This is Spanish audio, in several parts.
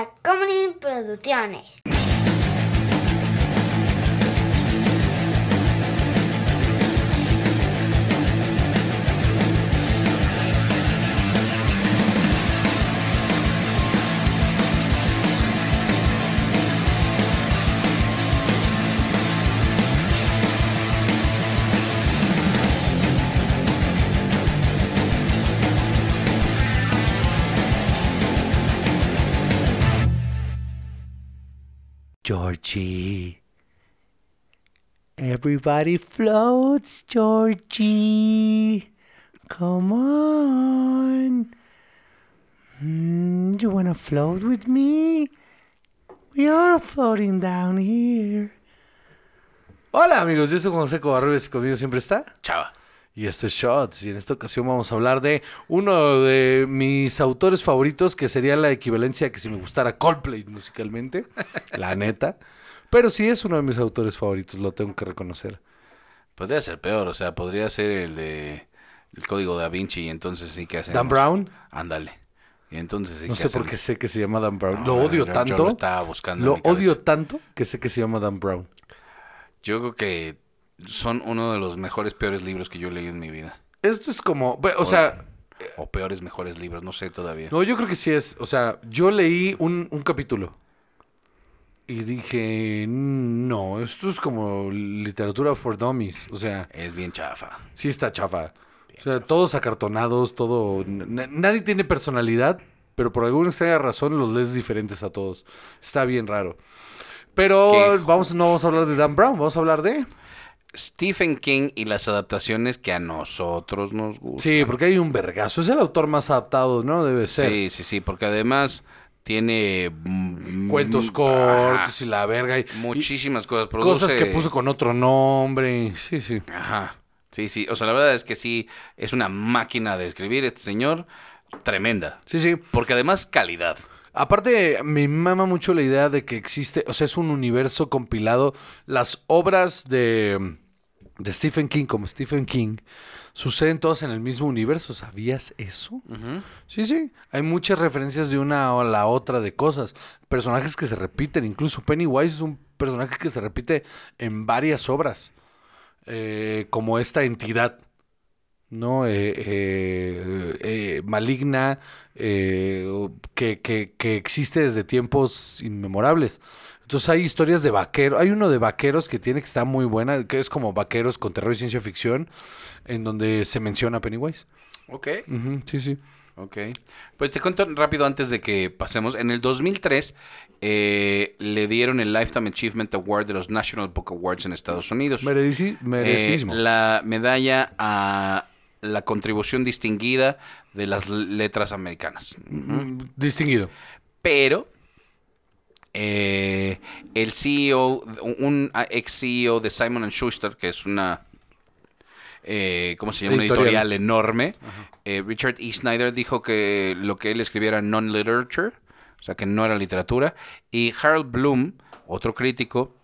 Tacomunin Producciones. Georgie. Everybody floats, Georgie. Come on. Mm, you wanna float with me? We are floating down here. Hola amigos, yo soy José Covarrubias y conmigo siempre está Chava. Y esto es Shots. Y en esta ocasión vamos a hablar de uno de mis autores favoritos, que sería la equivalencia a que si me gustara Coldplay musicalmente, la neta. Pero sí es uno de mis autores favoritos, lo tengo que reconocer. Podría ser peor, o sea, podría ser el de el código da Vinci y entonces sí que hacen. Dan Brown, Ándale. Y entonces sí no sé por qué sé que se llama Dan Brown. No, lo odio yo- yo tanto. lo estaba buscando Lo odio tanto que sé que se llama Dan Brown. Yo creo que son uno de los mejores, peores libros que yo he leído en mi vida. Esto es como, o sea, O peores, mejores libros, no sé todavía. no, yo creo que sí es, o sea, yo leí un, un capítulo y dije, no, esto es como literatura for dummies, o sea, Es bien chafa. sí está chafa. O sea, todos acartonados, todo, nadie tiene personalidad, pero por alguna extraña razón los lees diferentes a todos. Está bien raro. Pero vamos, no vamos a hablar de Dan Brown, vamos a hablar de... Stephen King y las adaptaciones que a nosotros nos gustan. Sí, porque hay un vergazo. Es el autor más adaptado, ¿no? Debe ser. Sí, sí, sí, porque además tiene Cuentos cortos y la verga. y- muchísimas cosas. cosas que puso con otro nombre. Sí, sí. Ajá. Sí, sí. O sea, la verdad es que sí, es una máquina de escribir este señor. Tremenda. Sí, sí. Porque además, calidad. Aparte, me mama mucho la idea de que existe, o sea, es un universo compilado. Las obras de, de Stephen King, como Stephen King, suceden todas en el mismo universo. ¿Sabías eso? Sí, sí. Hay muchas referencias de una a la otra de cosas. Personajes que se repiten. Incluso Pennywise es un personaje que se repite en varias obras. Eh, como esta entidad. ¿No? Eh, eh, eh, maligna. eh, que, que, que existe desde tiempos inmemorables. Entonces hay historias de vaqueros. Hay uno de vaqueros que tiene que está muy buena. Que es como vaqueros con terror y ciencia ficción. En donde se menciona a Pennywise. Ok. Sí, sí. Ok. Pues te cuento rápido antes de que pasemos. En el 2003 eh, le dieron el Lifetime Achievement Award de los National Book Awards en Estados Unidos. Meredici- Eh, merecidísimo. la medalla a la contribución distinguida de las letras americanas. Mm, Distinguido. Pero eh, el CEO, un ex CEO de Simon Schuster, que es una, eh, ¿cómo se llama? Una Editorial. editorial enorme, eh, Richard E. Snyder dijo que lo que él escribiera era non-literature, o sea, que no era literatura, y Harold Bloom, otro crítico,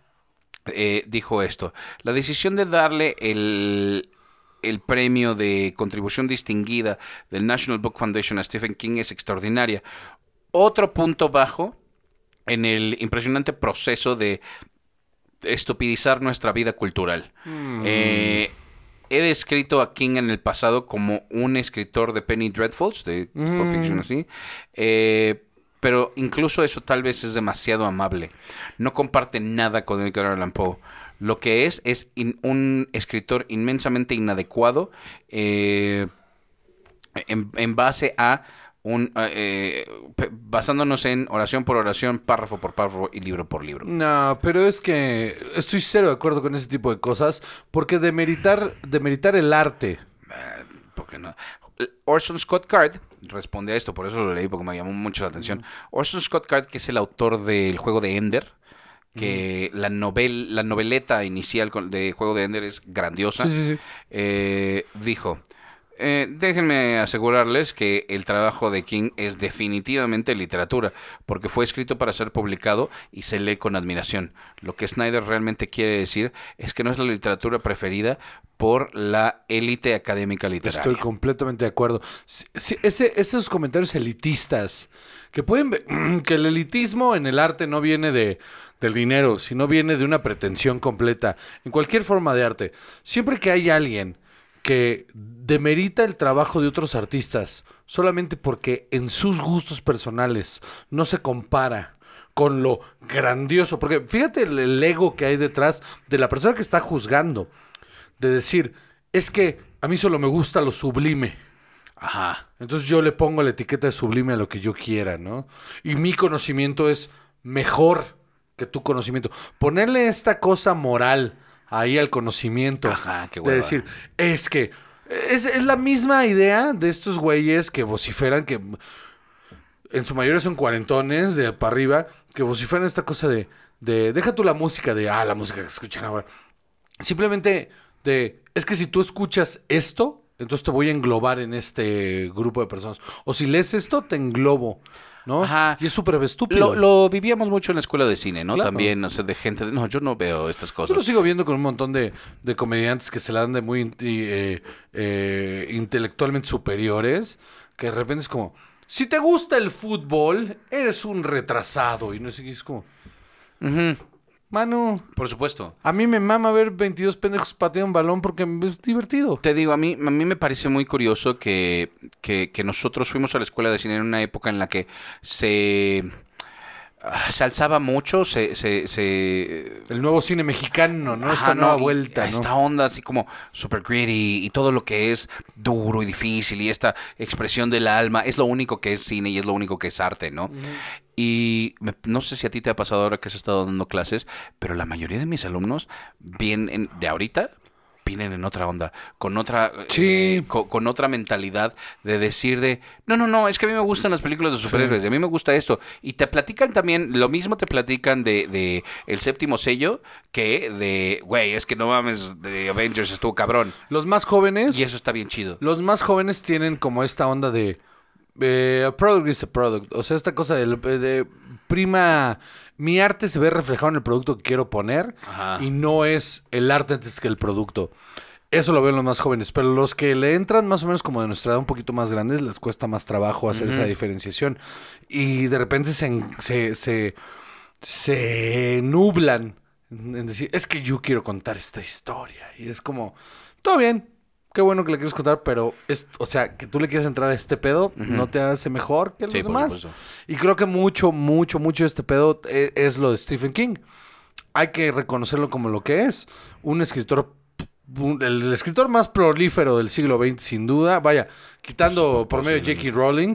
eh, dijo esto, la decisión de darle el, el premio de contribución distinguida del National Book Foundation a Stephen King es extraordinaria. Otro punto bajo en el impresionante proceso de estupidizar nuestra vida cultural. Eh, he descrito a King en el pasado como un escritor de Penny Dreadfuls, de Pulp Mm. Fiction así, eh, pero incluso eso tal vez es demasiado amable. No comparte nada con Edgar Allan Poe. Lo que es es in- un escritor inmensamente inadecuado eh, en, en base a un eh, pe- basándonos en oración por oración, párrafo por párrafo y libro por libro. No, pero es que estoy cero de acuerdo con ese tipo de cosas, porque demeritar, demeritar el arte. ¿Por qué no? Orson Scott Card responde a esto, por eso lo leí porque me llamó mucho la atención. Orson Scott Card, que es el autor del juego de Ender, que la novel, la noveleta inicial con- de Juego de Ender es grandiosa, Sí, sí, sí. eh, dijo, Eh, déjenme asegurarles que el trabajo de King es definitivamente literatura, porque fue escrito para ser publicado y se lee con admiración. Lo que Snyder realmente quiere decir es que no es la literatura preferida por la élite académica literaria. Estoy completamente de acuerdo. Esos comentarios elitistas, que pueden ver, que el elitismo en el arte no viene de, del dinero, sino viene de una pretensión completa, en cualquier forma de arte. Siempre que hay alguien que demerita el trabajo de otros artistas solamente porque en sus gustos personales no se compara con lo grandioso, porque fíjate el, el ego que hay detrás de la persona que está juzgando, de decir, es que a mí solo me gusta lo sublime. Ajá. Entonces yo le pongo la etiqueta de sublime a lo que yo quiera, ¿no? Y mi conocimiento es mejor que tu conocimiento. Ponerle esta cosa moral ahí al conocimiento. Ajá, qué de decir, es que es, es la misma idea de estos güeyes que vociferan que en su mayoría son cuarentones de para arriba, que vociferan esta cosa de, de deja tú la música de, ah, la música que escuchan ahora. Simplemente de, es que si tú escuchas esto, entonces te voy a englobar en este grupo de personas. O si lees esto, te englobo, ¿no? Ajá. Y es súper estúpido. Lo, lo vivíamos mucho en la escuela de cine, ¿no? Claro. También, no sé, de gente de, no, yo no veo estas Yo cosas. lo sigo viendo con un montón de, de comediantes que se la dan de muy eh, eh, intelectualmente superiores, que de repente es como, si te gusta el fútbol, eres un retrasado. Y no sé qué, es como, Ujú, mano, Por supuesto. a mí me mama ver 22 pendejos patear un balón porque es divertido. Te digo, a mí, a mí me parece muy curioso que, que, que nosotros fuimos a la escuela de cine en una época en la que se, se alzaba mucho, se... se, se El nuevo cine mexicano, ¿no? Ajá, Esta nueva vuelta, ¿no? Esta onda así como super gritty y todo lo que es duro y difícil y esta expresión del alma es lo único que es cine y es lo único que es arte, ¿no? Y me- no sé si a ti te ha pasado ahora que has estado dando clases, pero la mayoría de mis alumnos vienen de ahorita vienen en otra onda, con otra Sí. eh, co- con, otra mentalidad de decir de, no, no, no, es que a mí me gustan las películas de superhéroes, y a mí me gusta esto. Y te platican también, lo mismo te platican de, de El Séptimo Sello que de, güey, es que no mames, de Avengers estuvo cabrón. Los más jóvenes... Y eso está bien chido. Los más jóvenes tienen como esta onda de eh, a product is a product. O sea, esta cosa de, de prima. Mi arte se ve reflejado en el producto que quiero poner Ajá. y no es el arte antes que el producto. Eso lo ven los más jóvenes, pero los que le entran más o menos como de nuestra edad un poquito más grandes les cuesta más trabajo hacer esa diferenciación y de repente se, se, se, se nublan en decir, es que yo quiero contar esta historia y es como, todo bien, qué bueno que le quieres contar, pero es, o sea, que tú le quieres entrar a este pedo no te hace mejor que los Sí, demás. Y creo que mucho, mucho, mucho de este pedo e- es, lo de Stephen King. Hay que reconocerlo como lo que es. Un escritor, un- el escritor más prolífero del siglo XX, sin duda. Vaya, quitando por medio de J.K. Rowling.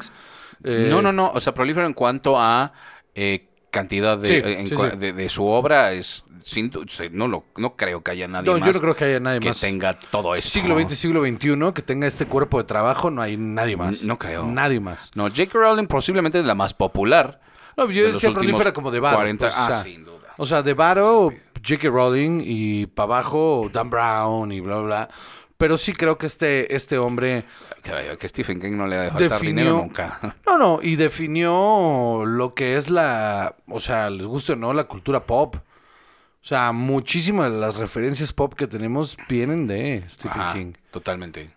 eh, no, no, no, o sea, prolífero en cuanto a eh, cantidad de, Sí, eh, en sí, sí. De, de su obra, es sin no, lo, no creo que haya nadie No, más yo no creo que haya nadie que más. tenga todo esto. Siglo XX, siglo XXI, que tenga este cuerpo de trabajo, no hay nadie más. No creo. Nadie más. No, J.K. Rowling posiblemente es la más popular. No, yo de decía prolífera como de Varo. 40 pues, o ah, sea, sin duda. O sea, de Varo, J.K. Rowling y para abajo Dan Brown y bla, bla. Pero sí creo que este, este hombre Que, que Stephen King no le ha de faltar definió... dinero nunca. No, no, y definió lo que es la... O sea, les guste o no, la cultura pop. O sea, muchísimas de las referencias pop que tenemos vienen de Stephen Ajá, King. Totalmente.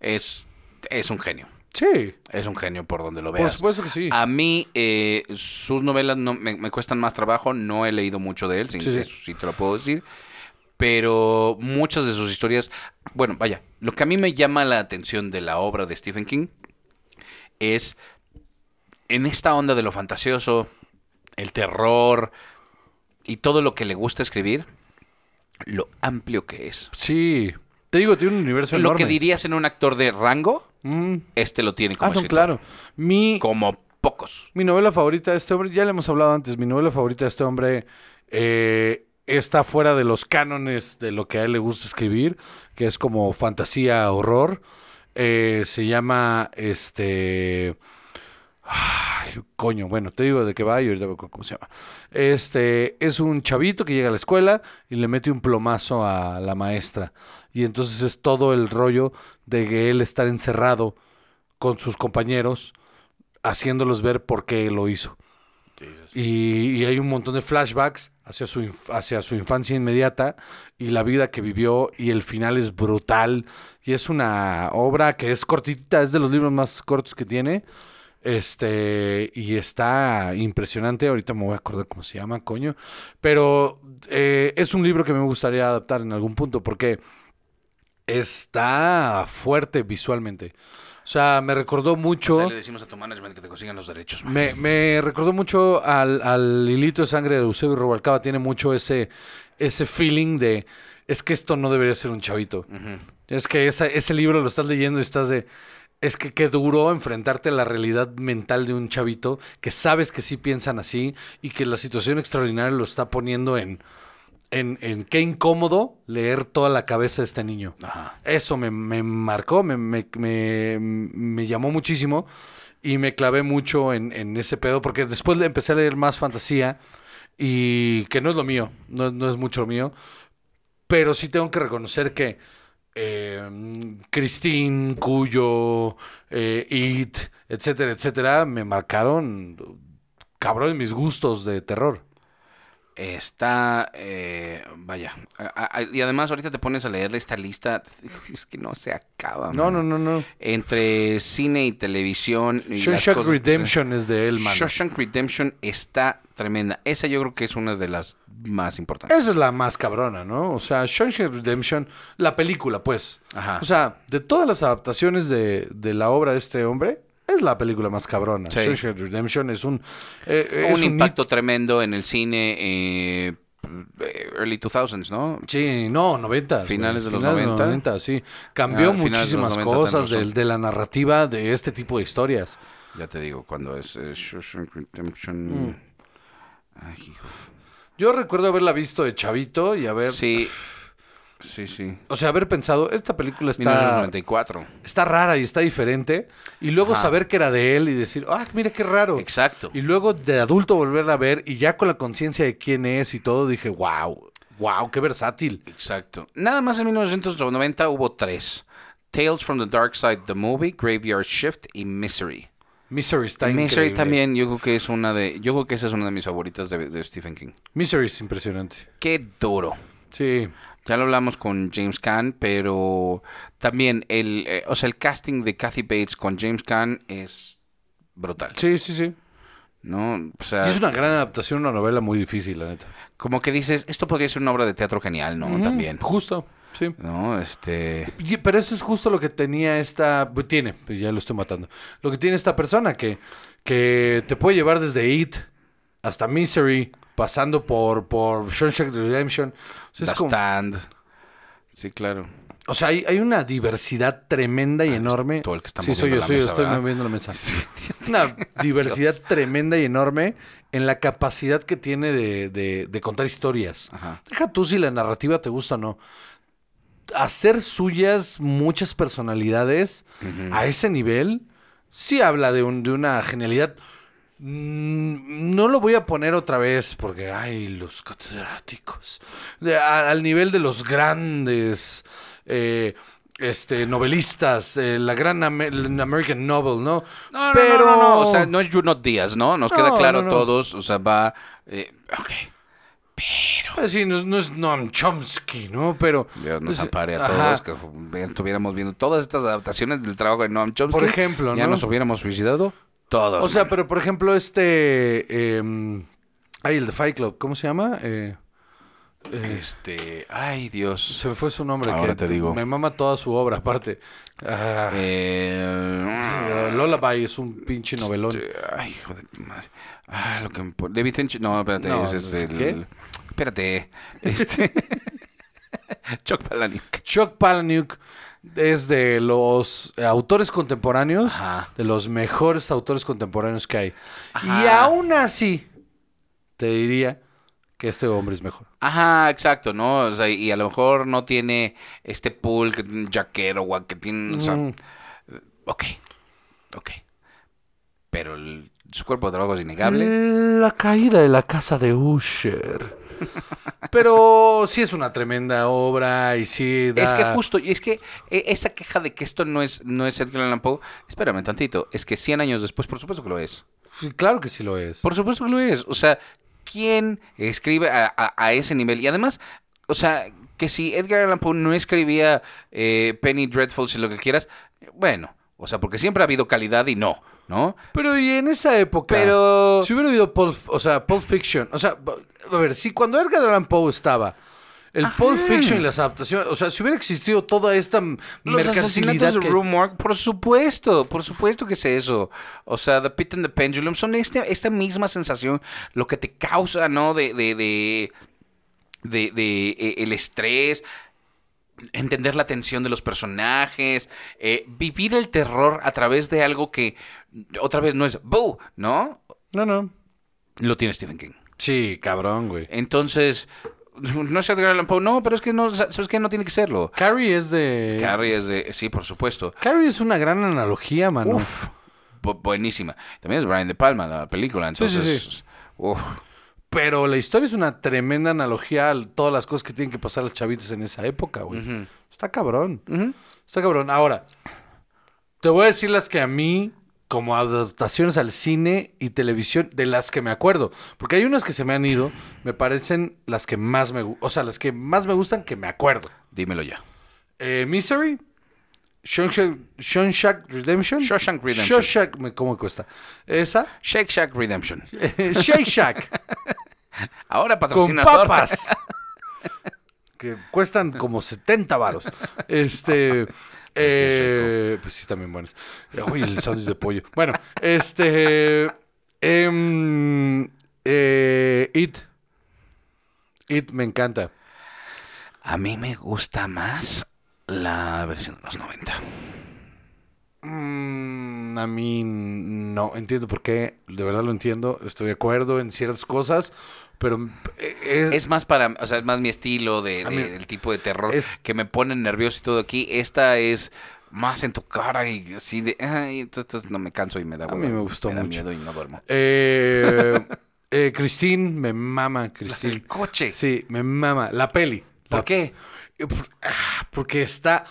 Es, es un genio. Sí, Es un genio por donde lo por veas. supuesto que sí. A mí, eh, sus novelas no, me, me cuestan más trabajo. No he leído mucho de él, sin, Sí, sí. sí te lo puedo decir. Pero muchas de sus historias. Bueno, vaya. Lo que a mí me llama la atención de la obra de Stephen King es en esta onda de lo fantasioso, el terror y todo lo que le gusta escribir, lo amplio que es. Sí. Te digo, tiene un universo Lo enorme. que dirías en un actor de rango, Mm. este lo tiene como Ah, no, escritor. claro. Mi, Como pocos. Mi novela favorita de este hombre, ya le hemos hablado antes, mi novela favorita de este hombre eh, está fuera de los cánones de lo que a él le gusta escribir, que es como fantasía, horror. Eh, se llama este... Coño, bueno, te digo de qué va y ahorita cómo se llama. Este es un chavito que llega a la escuela y le mete un plomazo a la maestra. Y entonces es todo el rollo de que él estar encerrado con sus compañeros, haciéndolos ver por qué lo hizo. Y, hay un montón de flashbacks hacia su, hacia su infancia inmediata y la vida que vivió y el final es brutal y es una obra que es cortita, es de los libros más cortos que tiene. Este, y está impresionante. Ahorita me voy a acordar cómo se llama, coño. Pero eh, es un libro que me gustaría adaptar en algún punto porque está fuerte visualmente. O sea, me recordó mucho. Pues le decimos a tu management que te consigan los derechos. Me, me recordó mucho al, al hilito de sangre de Eusebio Rubalcaba. Tiene mucho ese, ese feeling de es que esto no debería ser un chavito. Es que esa- ese libro lo estás leyendo y estás de. Es que qué duro enfrentarte a la realidad mental de un chavito que sabes que sí piensan así y que la situación extraordinaria lo está poniendo en. En, en qué incómodo leer toda la cabeza de este niño. Ajá. Eso me, me marcó, me, me, me- llamó muchísimo y me clavé mucho en, en ese pedo porque después empecé a leer más fantasía y que no es lo mío, no, no es mucho lo mío, pero sí tengo que reconocer que eh, Christine, Cuyo, eh, It, etcétera, etcétera, me marcaron cabrón mis gustos de terror. Está, eh, vaya, a- a- y además ahorita te pones a leer esta lista, es que no se acaba. No, man. no, no, no. Entre cine y televisión y Shawshank cosas Redemption es de él, mano. Shawshank Redemption está tremenda. Esa yo creo que es una de las más importantes. Esa es la más cabrona, ¿no? O sea, Shawshank Redemption, la película, pues. Ajá. O sea, de todas las adaptaciones de, de la obra de este hombre, es la película más cabrona. Sí. Redemption es un... eh, es un hit- impacto tremendo en el cine eh, eh, early 2000s, ¿no? Sí, no, 90. Finales de los 90. sí. Cambió Ah, finales de muchísimas 90, cosas de, la narrativa de este tipo de historias. Ya te digo, cuando es eh, Shawshank Mm. Redemption... Ay, hijo. Yo recuerdo haberla visto de chavito y haber... Sí, sí, sí. O sea, haber pensado, esta película está... 1994. está rara y está diferente. Y luego Ajá. saber que era de él y decir, ah, mira qué raro. Exacto. Y luego de adulto volverla a ver y ya con la conciencia de quién es y todo, dije, wow, wow, qué versátil. Exacto. Nada más en 1990 hubo tres. Tales from the Dark Side, The Movie, Graveyard Shift y Misery. Misery está Misery increíble. también, yo creo que es una de, yo creo que esa es una de mis favoritas de, de Stephen King. Misery es impresionante. Qué duro. Sí. Ya lo hablamos con James Caan, pero también el, eh, o sea, el casting de Kathy Bates con James Caan es brutal, Sí, sí, sí. ¿no? O sea, es una gran adaptación, una novela muy difícil, la neta. como que dices, esto podría ser una obra de teatro genial, ¿no? También, Justo, sí. ¿no? Este, Pero eso es justo lo que tenía esta... pues, Tiene, pues ya lo estoy matando. Lo que tiene esta persona, que, que te puede llevar desde It hasta Misery, pasando por, por Shawshank Redemption. O sea, es como- Stand. Sí, claro. O sea, hay, hay una diversidad tremenda y Ah, enorme. tú el que está sí, soy yo, la soy yo, mesa, estoy ¿verdad? moviendo la mesa. Una diversidad tremenda y enorme en la capacidad que tiene de, de- de contar historias. Ajá. Deja tú si la narrativa te gusta o no. Hacer suyas muchas personalidades a ese nivel sí habla de, un, de una genialidad. Mm, No lo voy a poner otra vez porque, ay, los catedráticos. De- a- al nivel de los grandes eh, este, novelistas, eh, la gran Amer- American Novel, ¿no? No, Pero... no, no, no, o sea, no es Junot Díaz, ¿no? Nos queda claro no, todos, o sea, va, eh, ok, Pues sí, no, no es Noam Chomsky, ¿no? Pero... Dios nos pues, ampare a ajá. todos, que estuviéramos viendo todas estas adaptaciones del trabajo de Noam Chomsky. Por ejemplo, Ya ¿no? nos hubiéramos suicidado todos. O sea, man. pero por ejemplo, este... em, ay, el de Fight Club, ¿cómo se llama? Eh, eh, Este, ay, Dios. se me fue su nombre. Ahora que te digo. Me mama toda su obra, aparte. Ah, Eh, Lullaby es un pinche novelón. este, ay, hijo de tu madre. Ah, lo que me David Fincher, no, espérate, No, ese es el... qué. Espérate, este... Chuck Palahniuk. Chuck Palahniuk es de los autores contemporáneos, Ajá. de los mejores autores contemporáneos que hay. Ajá. Y aún así, te diría que este hombre es mejor. Ajá, exacto, ¿no? O sea, y a lo mejor no tiene este pool que tiene Jack Kerouac, que tiene... O sea, Mm. ok, ok. pero el- su cuerpo de trabajo es innegable. La caída de la casa de Usher. Pero sí es una tremenda obra y sí da... Es que justo, y es que eh, esa queja de que esto no es, no es Edgar Allan Poe, espérame tantito, es que 100 años después, por supuesto que lo es. Sí, claro que sí lo es. Por supuesto que lo es. O sea, ¿quién escribe a, a- a ese nivel? Y además, o sea, que si Edgar Allan Poe no escribía eh, Penny Dreadful, si lo que quieras, bueno, o sea, porque siempre ha habido calidad y no, ¿no? Pero y en esa época... Pero... Si hubiera habido Pulp, o sea, Pulp Fiction, o sea, a ver, si cuando Edgar Allan Poe estaba, el Pulp Fiction y las adaptaciones, o sea, si hubiera existido toda esta Los asesinatos de que- Morgue, por supuesto, por supuesto que es eso. O sea, The Pit and the Pendulum son este, esta misma sensación, lo que te causa, ¿no? De, de, de, de, de, eh, el estrés, entender la tensión de los personajes, eh, vivir el terror a través de algo que otra vez no es boo, ¿no? No, no. Lo tiene Stephen King. Sí, cabrón, güey. Entonces, no es Edgar Allan Poe, no, pero es que no, ¿sabes qué? No tiene que serlo. Carrie es de... Carrie es de, sí, por supuesto. Carrie es una gran analogía, mano. Uf, bu- buenísima. También es Brian De Palma la película, Sí, sí, entonces... sí. uf. Pero la historia es una tremenda analogía a todas las cosas que tienen que pasar los chavitos en esa época, güey. Está cabrón. Está cabrón. Ahora, te voy a decir las que a mí, como adaptaciones al cine y televisión, de las que me acuerdo. Porque hay unas que se me han ido, me parecen las que más me gustan. O sea, las que más me gustan que me acuerdo. Dímelo ya. Eh, Misery. Shawshank Shawshank Redemption. Shawshank Redemption. Shawshank, me- ¿cómo cuesta? Esa. Shake Shack Redemption. Shake Shack. Ahora con patrocinador. papas. que cuestan como 70 varos. Este. Eh, pues sí, están bien buenas. Uy, el sándwich de pollo. Bueno, este. em, eh, It. It me encanta. A mí me gusta más la versión de los 90. Mm, a mí no entiendo por qué. De verdad lo entiendo. Estoy de acuerdo en ciertas cosas. Pero eh, es- Es más para, o sea, es más mi estilo de, de- mí- del tipo de terror es- que me pone nervioso y todo aquí. Esta es más en tu cara y así de, ay, entonces no me canso y me da A mí me gustó da mucho. miedo y no duermo. eh, eh, Christine, me mama Christine. El coche. Sí, me mama. La peli. ¿Por La- qué? Eh, ah, Porque está.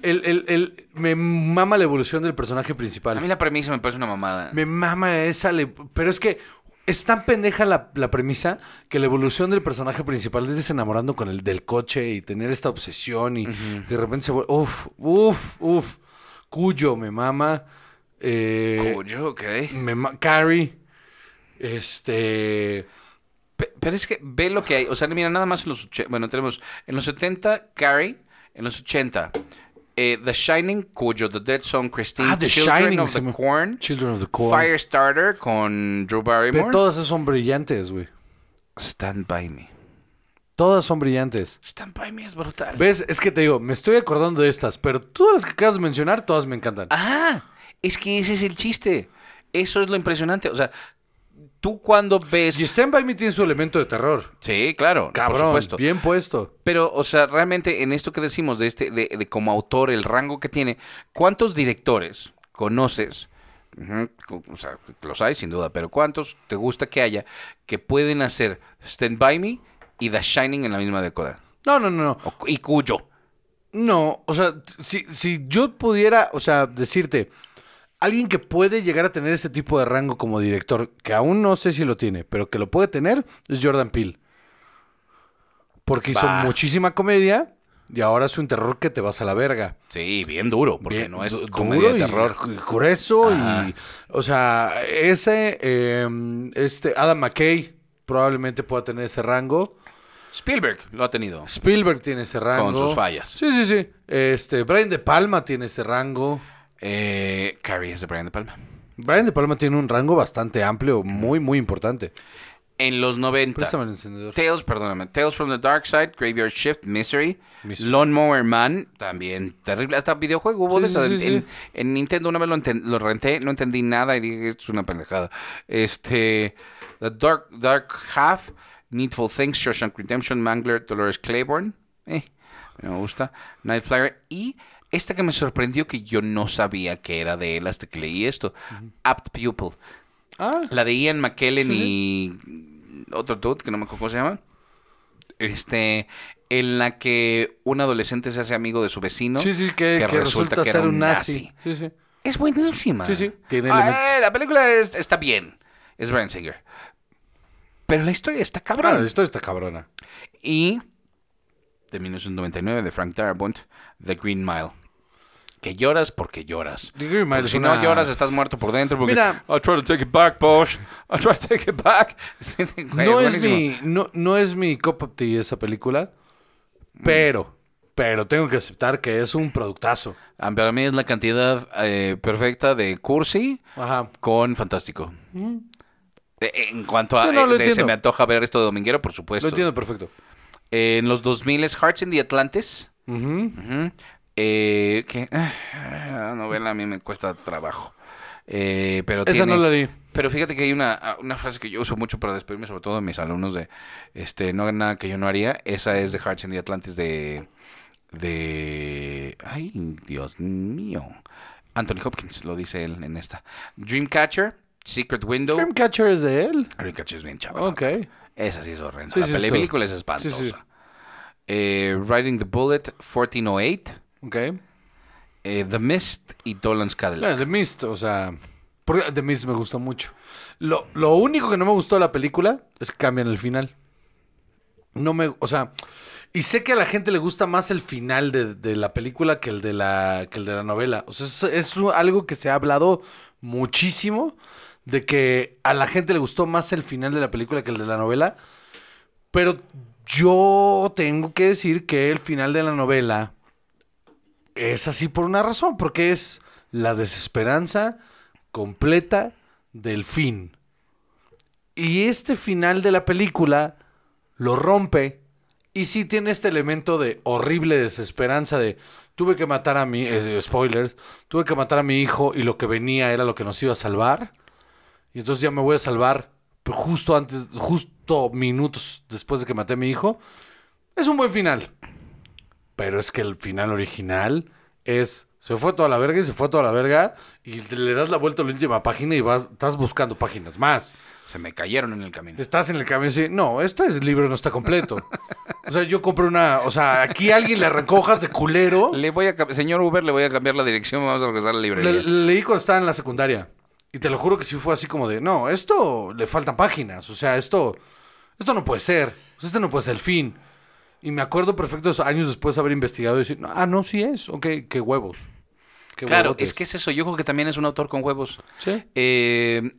El, el- el- me mama la evolución del personaje principal. A mí la premisa me parece una mamada. Me mama esa. le- Pero es que es tan pendeja la, la premisa que la evolución del personaje principal irse enamorando con el del coche y tener esta obsesión y de repente se vuelve. Uf, uf, uf. Cuyo me mama. Eh, Cuyo, ok. me ma- Carrie. Este. Pe- Pero es que ve lo que hay. O sea, mira, nada más en los 80. Bueno, tenemos en los 70, Carrie. En los 80, eh, The Shining, Cuyo, The Dead Song, Christine, Ah, The Children Shining, of the me- Corn, Children of the Corn. Firestarter con Drew Pero Barrymore, todas esas son brillantes, güey. Stand By Me. Todas son brillantes. Stand By Me es brutal. ¿Ves? Es que te digo, me estoy acordando de estas, pero todas las que acabas de mencionar, todas me encantan. Ah, es que ese es el chiste. Eso es lo impresionante. O sea, tú cuando ves... Y Stand By Me tiene su elemento de terror. Sí, claro, Cabrón, por supuesto. bien puesto. Pero, o sea, realmente en esto que decimos de este, de, de como autor, el rango que tiene, ¿cuántos directores conoces? O sea, los hay sin duda, pero ¿cuántos te gusta que haya que pueden hacer Stand By Me y The Shining en la misma década? No, no, no, no. O cu- y Cuyo. No, o sea, si, si yo pudiera, o sea, decirte, alguien que puede llegar a tener ese tipo de rango como director, que aún no sé si lo tiene, pero que lo puede tener, es Jordan Peele. Porque hizo muchísima comedia y ahora es un terror que te vas a la verga. Sí, bien duro, porque Bien no es comedia duro de terror. Y, grueso Ajá. y... O sea, ese... eh, este Adam McKay probablemente pueda tener ese rango. Spielberg lo ha tenido. Spielberg tiene ese rango. Con sus fallas. Sí, sí, sí. Este, Brian De Palma tiene ese rango. Eh, Carrie es de Brian De Palma. Brian De Palma tiene un rango bastante amplio, muy, muy importante. En los 90. Préstame el encendedor. Tales, perdóname. Tales from the Dark Side, Graveyard Shift, Misery, Misery. Lawnmower Man, también terrible. Hasta videojuego hubo Sí, de sí, en, sí. en- en Nintendo una vez lo, enten- lo renté, no entendí nada y dije, esto es una pendejada. Este, The Dark, Dark Half, Needful Things, Shawshank Redemption, Mangler, Dolores Claiborne. Eh. Me gusta. Night Flyer. Y esta que me sorprendió que yo no sabía que era de él hasta que leí esto. Apt Pupil. Ah, La de Ian McKellen Sí, y otro dude que no me acuerdo cómo se llama. Este, en la que un adolescente se hace amigo de su vecino. sí, sí, que, que resulta, que era ser un nazi. nazi. Sí, sí. Es buenísima. Sí, sí, tiene Ah, eh, la película es- está bien. Es Bryan Singer. Pero la historia está Ah, cabrón. la historia está cabrona. Y de 1999 de Frank Darabont, The Green Mile. Que lloras porque lloras. Porque si una- no lloras, estás muerto por dentro. Porque, Mira- I try to take it back, boss. I try to take it back. No es, mi, no, no es mi cup of tea esa película, pero, pero tengo que aceptar que es un productazo. Ah, Para mí es la cantidad eh, perfecta de cursi Ajá. con fantástico. Eh, En cuanto a No, no, lo eh, de- se me antoja ver esto de dominguero, por Lo supuesto. entiendo perfecto. Eh, en los 2000 es Hearts in the Atlantis. Ujú. Ujú. Eh, que ah, la novela a mí me cuesta trabajo. Eh, pero Esa tiene- no la di. Pero fíjate que hay una, una frase que yo uso mucho para despedirme, sobre todo de mis alumnos de este no hay nada que yo no haría. Esa es de Hearts in the Atlantis de de ay Dios mío. Anthony Hopkins lo dice él en esta. Dreamcatcher, Secret Window. Dreamcatcher es de él. Dreamcatcher es bien chava. Ok. Esa sí es horrenda. Sí, la sí, es espantosa. Eh, Riding the Bullet, 1408. Ok. eh, the Mist y Dolan's Cadillac. Bueno, The Mist, o sea... Porque The Mist me gustó mucho. Lo, lo único que no me gustó de la película es que cambian el final. No me... O sea... Y sé que a la gente le gusta más el final de, de la película que el de la, que el de la novela. O sea, es, es algo que se ha hablado muchísimo de que a la gente le gustó más el final de la película que el de la novela. Pero yo tengo que decir que el final de la novela es así por una razón, porque es la desesperanza completa del fin. Y este final de la película lo rompe y sí tiene este elemento de horrible desesperanza de tuve que matar a mi eh, spoilers, tuve que matar a mi hijo y lo que venía era lo que nos iba a salvar. Y entonces ya me voy a salvar justo antes, justo minutos después de que maté a mi hijo. Es un buen final. Pero es que el final original es. Se fue toda la verga y se fue toda la verga. Y le das la vuelta a la última página y vas, estás buscando páginas más. Se me cayeron en el camino. Estás en el camino y dices, no, este es- libro no está completo. o sea, yo compré una. O sea, aquí alguien le arrancó hojas de culero. Le voy a señor Uber, le voy a cambiar la dirección, vamos a regresar a la librería. Le- leí cuando estaba en la secundaria. Y te lo juro que sí fue así como de, no, esto le faltan páginas. O sea, esto, esto no puede ser. O sea, este no puede ser el fin. Y me acuerdo perfectos años después de haber investigado y decir, "No, ah, no, sí es. Ok, qué huevos. Qué claro, huevotes". es que es eso. Yo creo que también es un autor con huevos. Sí. Eh,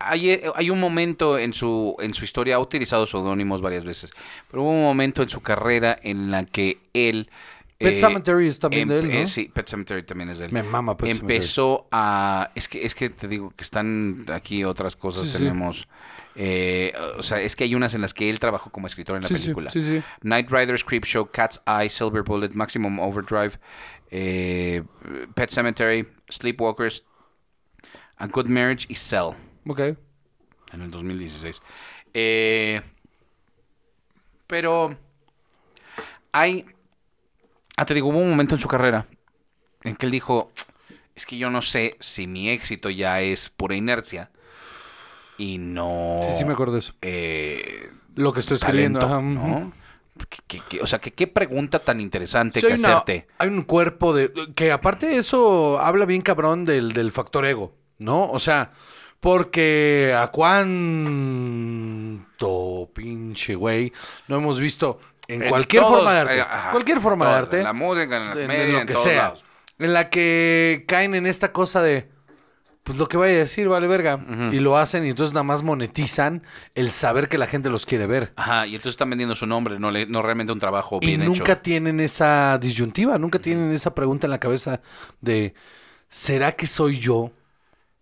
hay, eh, hay un momento en su, en su historia, ha utilizado seudónimos varias veces, pero hubo un momento en su carrera en la que él... Pet eh, Sematary es también de él, ¿no? sí, Pet Cemetery también es de él. Me mama Pet. Empezó a... Es que, es que te digo que están aquí otras cosas. Sí, sí. Eh, o sea, es que hay unas en las que él trabajó como escritor en la Sí, película. sí, sí. Night Riders, Creepshow, Cat's Eye, Silver Bullet, Maximum Overdrive, eh, Pet Cemetery, Sleepwalkers, A Good Marriage y Cell Ok. en el 2016. Eh, pero hay, ah, te digo, hubo un momento en su carrera en que él dijo, es que yo no sé si mi éxito ya es pura inercia y no... Sí, sí, me acuerdo de eso. eh, Lo que estoy escribiendo. talento, ajá, ¿no? ujú. ¿Qué- qué- qué- o sea, que qué pregunta tan interesante Sí, que hay, una- hacerte. hay un cuerpo de... Que aparte de eso habla bien cabrón del, del factor ego, ¿no? O sea, porque a cuánto pinche güey no hemos visto en, En cualquier todos, forma de arte. eh, ajá, cualquier forma de arte. En la música, en la en- en lo en que todos sea. lados. En la que caen en esta cosa de... Pues lo que vaya a decir, vale verga. Y lo hacen y entonces nada más monetizan el saber que la gente los quiere ver. Ajá, y entonces están vendiendo su nombre, no, le- no realmente un trabajo Y bien nunca hecho. tienen esa disyuntiva, nunca tienen esa pregunta en la cabeza de ¿será que soy yo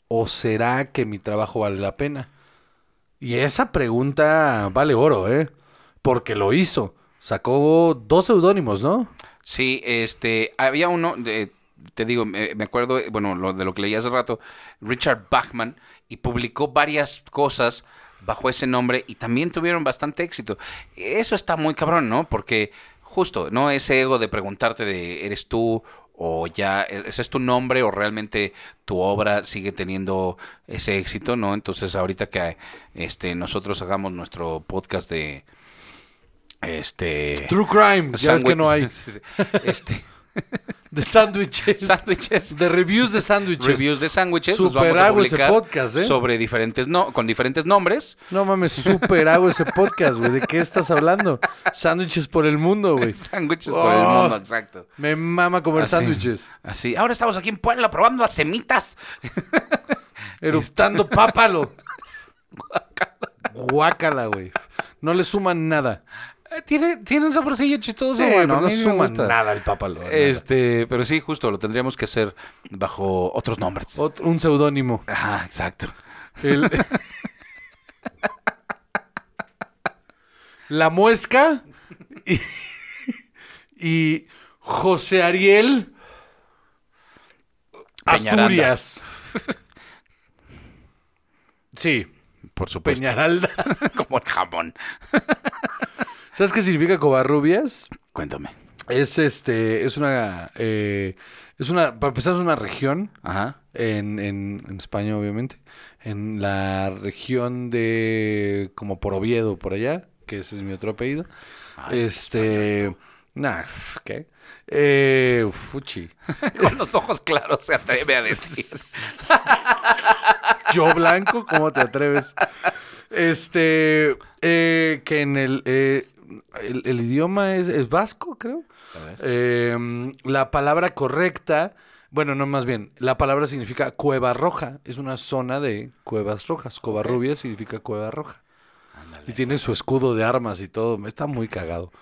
o será que mi trabajo vale la pena? Y esa pregunta vale oro, ¿eh? Porque lo hizo. Sacó dos seudónimos, ¿no? Sí, este, había uno, de- te digo, me, me acuerdo, bueno, lo, de lo que leí hace rato, Richard Bachman, y publicó varias cosas bajo ese nombre y también tuvieron bastante éxito. Eso está muy cabrón, ¿no? Porque justo, ¿no? Ese ego de preguntarte de ¿eres tú? o ya ese es tu nombre o realmente tu obra sigue teniendo ese éxito, ¿no? Entonces ahorita que este nosotros hagamos nuestro podcast de este True Crime, ya ves que no hay. este de sándwiches. Sándwiches. De reviews de sándwiches. Reviews de sándwiches. Super hago ese podcast, ¿eh? Sobre diferentes, no, con diferentes nombres. No mames, súper hago ese podcast, güey. ¿De qué estás hablando? Sándwiches por el mundo, güey. Sándwiches por el Oh. mundo, exacto. Me mama comer Así, sándwiches. Así. Ahora estamos aquí en Puebla probando las semitas. Eruptando pápalo. Guácala, güey. No le suman nada. Tiene, tiene un saborcillo chistoso, Sí, bueno, no gusta. nada el pápalo. nada. Este, pero sí, justo, lo tendríamos que hacer bajo otros nombres. Un seudónimo. Ajá, exacto. El- La muesca y, y José Ariel Peñaranda. Asturias. Sí, Por supuesto. Peñaralda. Como el jamón. ¿Sabes qué significa Covarrubias? Cuéntame. Es este, es una, eh, es una, para empezar es una región Ajá. en, en, en España, obviamente, en la región de, como por Oviedo, por allá, que ese es mi otro apellido. Ay, este, nah, ¿qué? Eh, fuchi. Con los ojos claros se atreve a decir. Yo blanco, ¿cómo te atreves? Este, eh, que en el, eh, el, el idioma es, es vasco, creo. Eh, la palabra correcta, bueno, no más bien, la palabra significa cueva roja. Es una zona de cuevas rojas. Covarrubias significa cueva roja. Y tiene su escudo de armas y todo. Está muy cagado.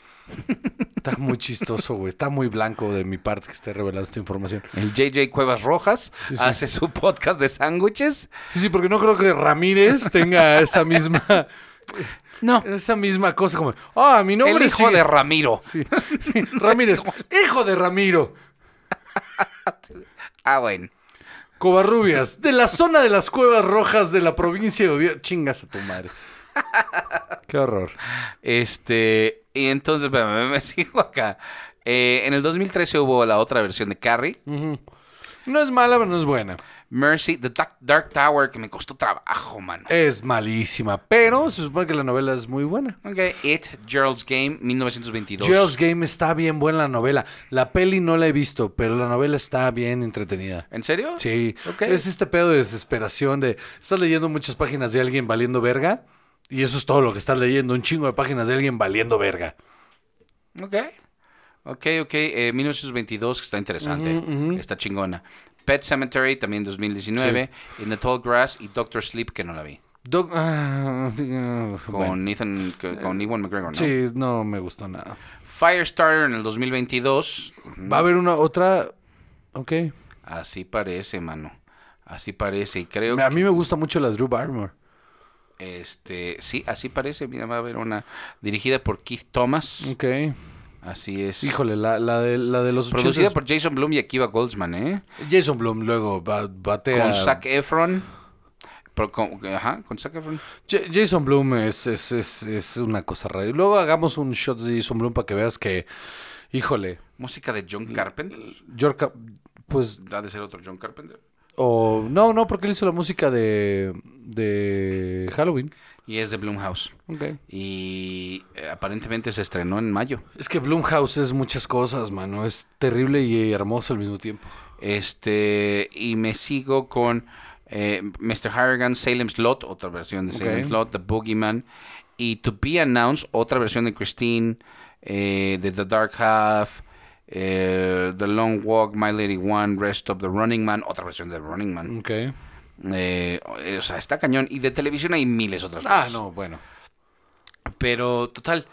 Está muy chistoso, güey. Está muy blanco de mi parte que esté revelando esta información. El JJ Cuevas Rojas Sí, sí. hace su podcast de sándwiches. Sí, sí, porque no creo que Ramírez tenga esa misma, No. esa misma cosa como, ah, mi nombre El es hijo de Ramiro. Sí. Ramírez, hijo de Ramiro. Ah, bueno. Covarrubias, de la zona de las cuevas rojas de la provincia de Oviedo. Chingas a tu madre. Qué horror. Este, y entonces, espérame, me sigo acá. Eh, en el 2013 hubo la otra versión de Carrie. No es mala, pero no es buena. Mercy, The Dark, Tower, que me costó trabajo, mano. Es malísima, pero se supone que la novela es muy buena. Ok, It, Gerald's Game, 1922. Gerald's Game está bien buena la novela. La peli no la he visto, pero la novela está bien entretenida. ¿En serio? Sí, Ok. es este pedo de desesperación de estás leyendo muchas páginas de alguien valiendo verga y eso es todo lo que estás leyendo, un chingo de páginas de alguien valiendo verga. Ok. Ok, ok. Eh, 1922, que está interesante. Está chingona. Pet Cemetery, también 2019. In the Tall Grass y Doctor Sleep, que no la vi. Doc- ah, ah, Con bueno. Ethan, con con Ewan McGregor, ¿no? Sí, no me gustó nada. Firestarter en el 2022. Va a haber una otra. Ok. Así parece, mano. Así parece. Y creo A que... mí me gusta mucho la Drew Barrymore. Este, sí, así parece. Mira, va a haber una dirigida por Keith Thomas. Ok. Así es. Híjole, la, la, de, la de los Producida 80s, por Jason Blum y Akiva Goldsman, ¿eh? Jason Blum luego ba- batea. Con Zac Efron. Pero con- ajá, con Zac Efron. Ja- Jason Blum es, es, es, es una cosa rara. Y luego hagamos un shot de Jason Blum para que veas que, híjole, Música de John Carpenter. Yorka, pues, Ha de ser otro John Carpenter. o no, no, porque él hizo la música de, de Halloween. Y es de Blumhouse. Ok. Y eh, aparentemente se estrenó en mayo. Es que Blumhouse es muchas cosas, mano. Es terrible y hermoso al mismo tiempo. Este, y me sigo con eh, Mr. Harrigan, Salem's Lot, otra versión de Salem's Ok. Lot, The Boogeyman. Y To Be Announced, otra versión de Christine, eh, de The Dark Half, eh, The Long Walk, My Lady One, Rest of the Running Man, otra versión de The Running Man. Ok. Eh, o sea, está cañón. Y de televisión hay miles otras Ah, cosas. no, bueno. Pero, total,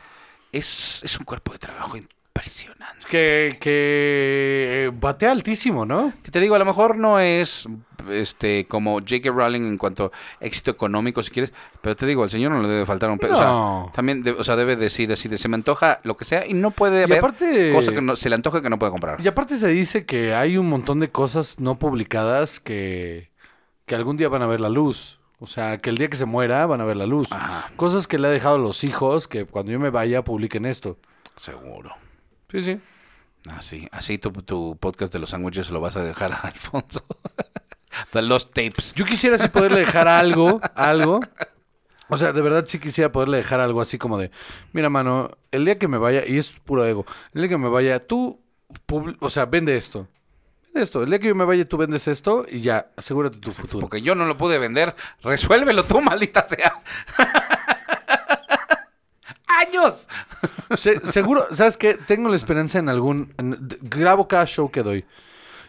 es, es un cuerpo de trabajo impresionante. Que, que eh, batea altísimo, ¿no? Que te digo, a lo mejor no es este como J.K. Rowling en cuanto a éxito económico, si quieres, pero te digo, al señor no le debe faltar un pedo. O No. sea, también, de- o sea, debe decir así de se me antoja lo que sea y no puede Y haber aparte- cosa que no, se le antoja que no puede comprar. Y aparte se dice que hay un montón de cosas no publicadas que, que algún día van a ver la luz. O sea, que el día que se muera van a ver la luz. Ajá. Cosas que le ha dejado a los hijos que cuando yo me vaya publiquen esto. Seguro. Sí, sí. Así, así tu, tu podcast de los sándwiches lo vas a dejar a Alfonso. de los tapes. Yo quisiera sí poderle dejar algo, algo. O sea, de verdad sí quisiera poderle dejar algo así como de, mira, mano, el día que me vaya, y es puro ego, el día que me vaya, tú, o sea, vende esto. Esto. El día que yo me vaya, tú vendes esto y ya, asegúrate tu futuro. Porque yo no lo pude vender. Resuélvelo tú, maldita sea. ¡Años! Se- seguro, ¿sabes qué? Tengo la esperanza en algún... en- grabo cada show que doy.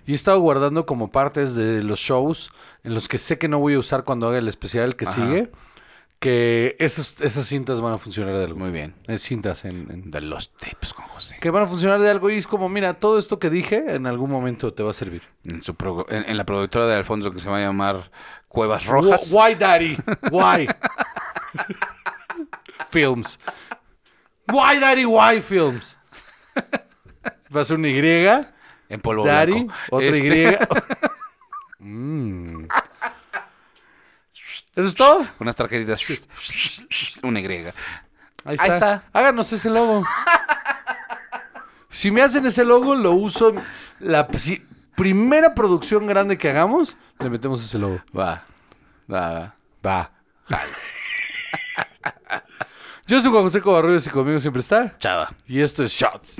Y he estado guardando como partes de los shows en los que sé que no voy a usar cuando haga el especial que sigue. Que esas cintas van a funcionar de algo. Muy bien. Eh, cintas en, en- De los tapes con José. que van a funcionar de algo y es como, mira, todo esto que dije en algún momento te va a servir. En, su pro- en, en la productora de Alfonso que se va a llamar Cuevas Rojas. Wh- Why, Daddy? Why? Films. Why, Daddy? Why Films? Va a ser una Y. En polvo Daddy, blanco. otra Este, Y. ¿Eso es todo? Unas tarjetitas. Una Y. Ahí Ahí está. Háganos ese logo. si me hacen ese logo, lo uso. La si- primera producción grande que hagamos, le metemos ese logo. Va. Va. Va. Yo soy Juan José Covarrubias y conmigo siempre está. Chava. Y esto es Shots.